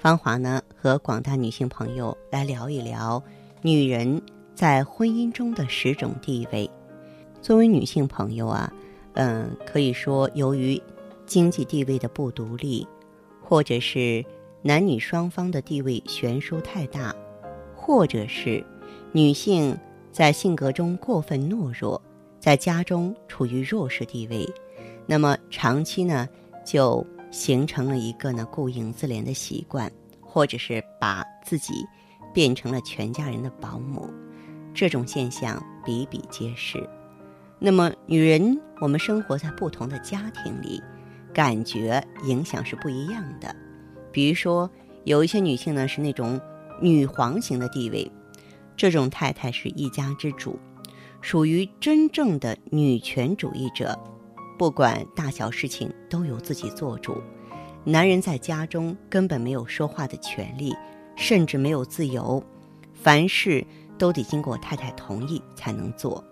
芳华呢，和广大女性朋友来聊一聊女人在婚姻中的十种地位。作为女性朋友啊，嗯，可以说由于经济地位的不独立，或者是男女双方的地位悬殊太大，或者是女性在性格中过分懦弱，在家中处于弱势地位，那么长期呢就。形成了一个呢顾影自怜的习惯，或者是把自己变成了全家人的保姆，这种现象比比皆是。那么，女人我们生活在不同的家庭里，感觉影响是不一样的。比如说，有一些女性呢是那种女皇型的地位，这种太太是一家之主，属于真正的女权主义者。不管大小事情都由自己做主，男人在家中根本没有说话的权利，甚至没有自由，凡事都得经过太太同意才能做。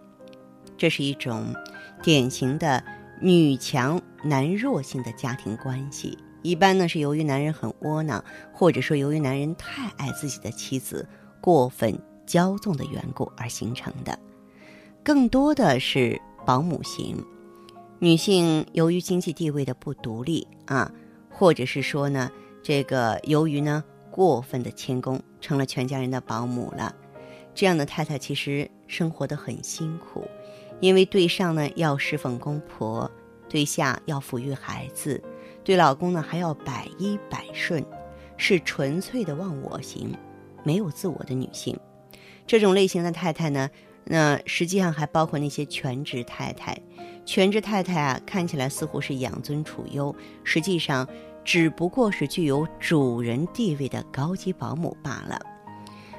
这是一种典型的女强男弱性的家庭关系。一般呢是由于男人很窝囊，或者说由于男人太爱自己的妻子，过分骄纵的缘故而形成的。更多的是保姆型。女性由于经济地位的不独立啊，或者是说呢，这个由于呢过分的谦恭，成了全家人的保姆了。这样的太太其实生活的很辛苦，因为对上呢要侍奉公婆，对下要抚育孩子，对老公呢还要百依百顺，是纯粹的忘我型，没有自我的女性。这种类型的太太呢，那实际上还包括那些全职太太。全职太太啊，看起来似乎是养尊处优，实际上只不过是具有主人地位的高级保姆罢了。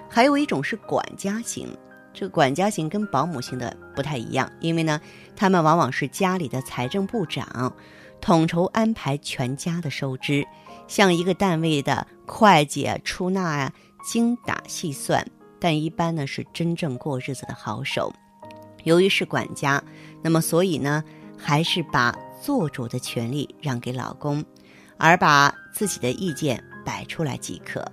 还有一种是管家型，这管家型跟保姆型的不太一样，因为呢，他们往往是家里的财政部长，统筹安排全家的收支，像一个单位的会计啊、出纳啊，精打细算，但一般呢是真正过日子的好手。由于是管家，那么所以呢，还是把做主的权利让给老公，而把自己的意见摆出来即可。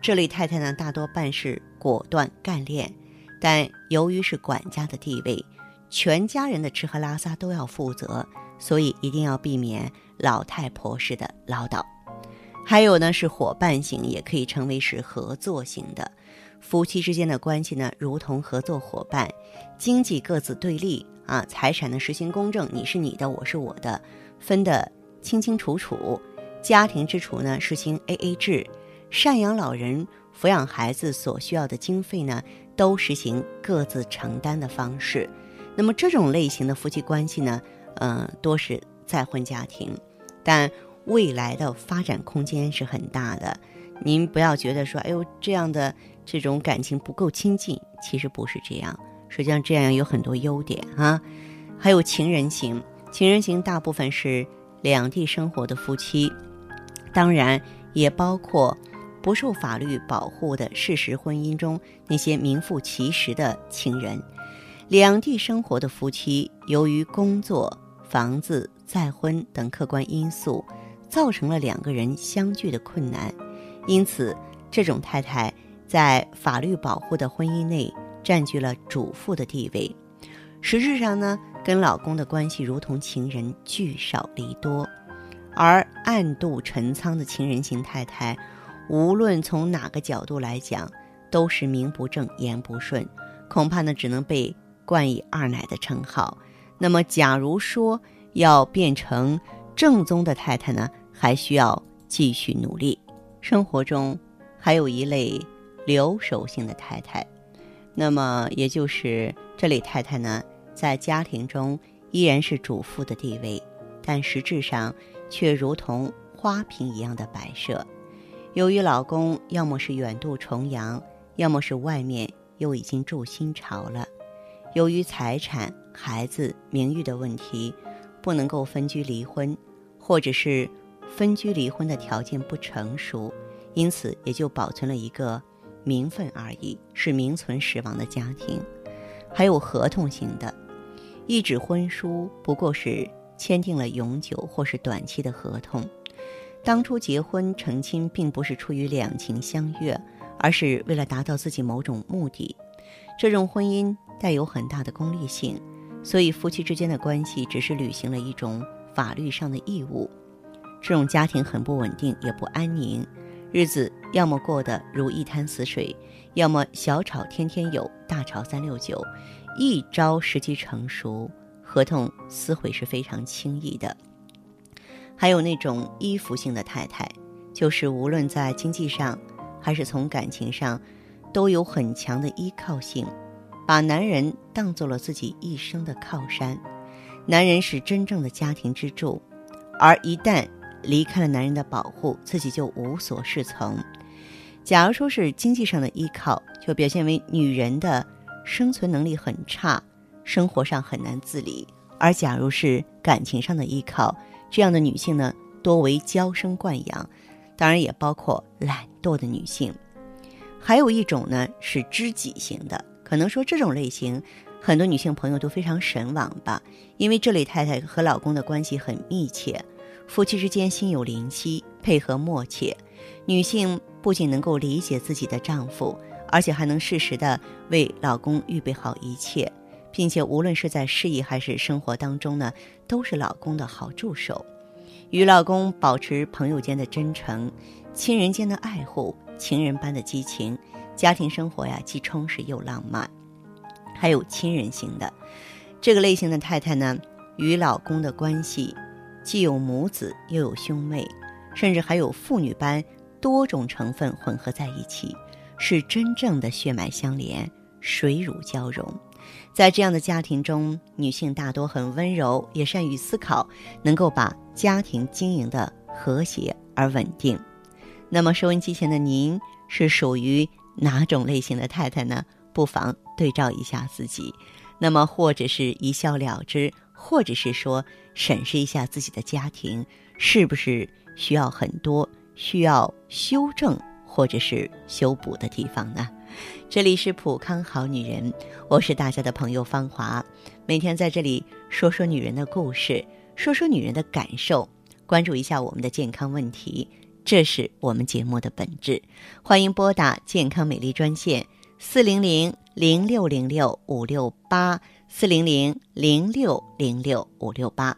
这类太太呢，大多办事果断干练，但由于是管家的地位，全家人的吃喝拉撒都要负责，所以一定要避免老太婆式的唠叨。还有呢，是伙伴型，也可以称为是合作型的。夫妻之间的关系呢，如同合作伙伴，经济各自对立啊，财产呢实行公正，你是你的，我是我的，分得清清楚楚。家庭支出呢实行 A A 制，赡养老人、抚养孩子所需要的经费呢，都实行各自承担的方式。那么这种类型的夫妻关系呢，嗯，多是再婚家庭，但未来的发展空间是很大的。您不要觉得说，哎呦，这样的这种感情不够亲近，其实不是这样。实际上，这样有很多优点啊。还有情人型，情人型大部分是两地生活的夫妻，当然也包括不受法律保护的事实婚姻中那些名副其实的情人。两地生活的夫妻，由于工作、房子、再婚等客观因素，造成了两个人相聚的困难。因此，这种太太在法律保护的婚姻内占据了主妇的地位，实质上呢，跟老公的关系如同情人，聚少离多。而暗度陈仓的情人型太太，无论从哪个角度来讲，都是名不正言不顺，恐怕呢只能被冠以二奶的称号。那么，假如说要变成正宗的太太呢，还需要继续努力。生活中还有一类留守性的太太，那么也就是这类太太呢，在家庭中依然是主妇的地位，但实质上却如同花瓶一样的摆设。由于老公要么是远渡重洋，要么是外面又已经住新巢了，由于财产。孩子名誉的问题，不能够分居离婚，或者是分居离婚的条件不成熟，因此也就保存了一个名分而已，是名存实亡的家庭。还有合同型的，一纸婚书不过是签订了永久或是短期的合同，当初结婚成亲并不是出于两情相悦，而是为了达到自己某种目的。这种婚姻带有很大的功利性。所以，夫妻之间的关系只是履行了一种法律上的义务，这种家庭很不稳定，也不安宁，日子要么过得如一潭死水，要么小吵天天有，大吵三六九，一朝时机成熟，合同撕毁是非常轻易的。还有那种依附性的太太，就是无论在经济上，还是从感情上，都有很强的依靠性。把男人当做了自己一生的靠山，男人是真正的家庭支柱，而一旦离开了男人的保护，自己就无所适从。假如说是经济上的依靠，就表现为女人的生存能力很差，生活上很难自理；而假如是感情上的依靠，这样的女性呢，多为娇生惯养，当然也包括懒惰的女性。还有一种呢，是知己型的。可能说这种类型，很多女性朋友都非常神往吧，因为这类太太和老公的关系很密切，夫妻之间心有灵犀，配合默契。女性不仅能够理解自己的丈夫，而且还能适时的为老公预备好一切，并且无论是在事业还是生活当中呢，都是老公的好助手。与老公保持朋友间的真诚，亲人间的爱护，情人般的激情。家庭生活呀，既充实又浪漫，还有亲人型的这个类型的太太呢，与老公的关系既有母子，又有兄妹，甚至还有父女般多种成分混合在一起，是真正的血脉相连，水乳交融。在这样的家庭中，女性大多很温柔，也善于思考，能够把家庭经营的和谐而稳定。那么，收音机前的您是属于？哪种类型的太太呢？不妨对照一下自己，那么或者是一笑了之，或者是说审视一下自己的家庭，是不是需要很多需要修正或者是修补的地方呢？这里是普康好女人，我是大家的朋友芳华，每天在这里说说女人的故事，说说女人的感受，关注一下我们的健康问题。这是我们节目的本质，欢迎拨打健康美丽专线四零零零六零六五六八四零零零六零六五六八。